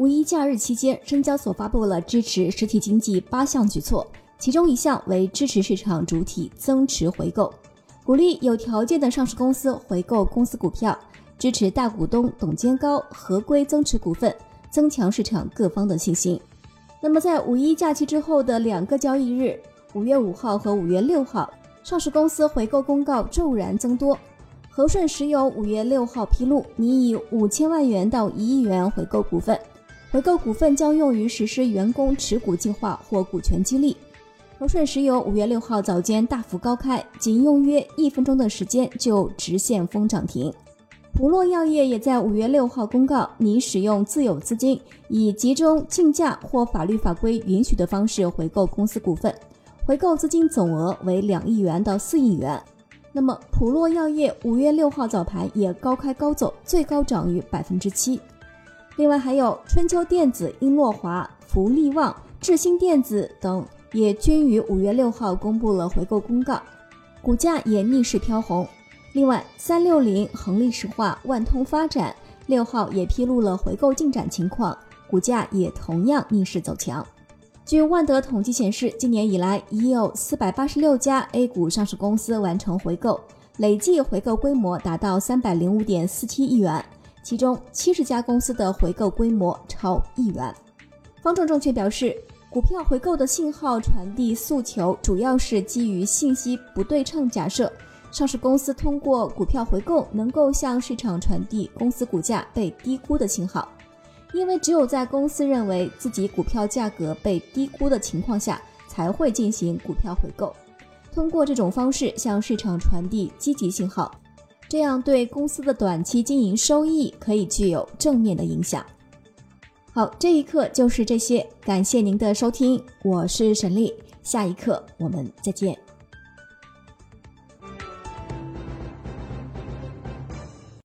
五一假日期间，深交所发布了支持实体经济八项举措，其中一项为支持市场主体增持回购，鼓励有条件的上市公司回购公司股票，支持大股东董监高合规增持股份，增强市场各方的信心。那么，在五一假期之后的两个交易日，五月五号和五月六号，上市公司回购公告骤然增多。和顺石油五月六号披露，拟以五千万元到一亿元回购股份，回购股份将用于实施员工持股计划或股权激励。和顺石油五月六号早间大幅高开，仅用约一分钟的时间就直线封涨停。普洛药业也在五月六号公告，拟使用自有资金，以集中竞价或法律法规允许的方式回购公司股份，回购资金总额为两亿元到四亿元。那么，普洛药业五月六号早盘也高开高走，最高涨逾百分之七。另外，还有春秋电子、英诺华、福利旺、智新电子等，也均于五月六号公布了回购公告，股价也逆势飘红。另外，三六零、恒力石化、万通发展六号也披露了回购进展情况，股价也同样逆势走强。据万德统计显示，今年以来已有四百八十六家 A 股上市公司完成回购，累计回购规模达到三百零五点四七亿元，其中七十家公司的回购规模超亿元。方正证券表示，股票回购的信号传递诉求主要是基于信息不对称假设，上市公司通过股票回购能够向市场传递公司股价被低估的信号。因为只有在公司认为自己股票价格被低估的情况下，才会进行股票回购，通过这种方式向市场传递积极信号，这样对公司的短期经营收益可以具有正面的影响。好，这一课就是这些，感谢您的收听，我是沈丽，下一课我们再见。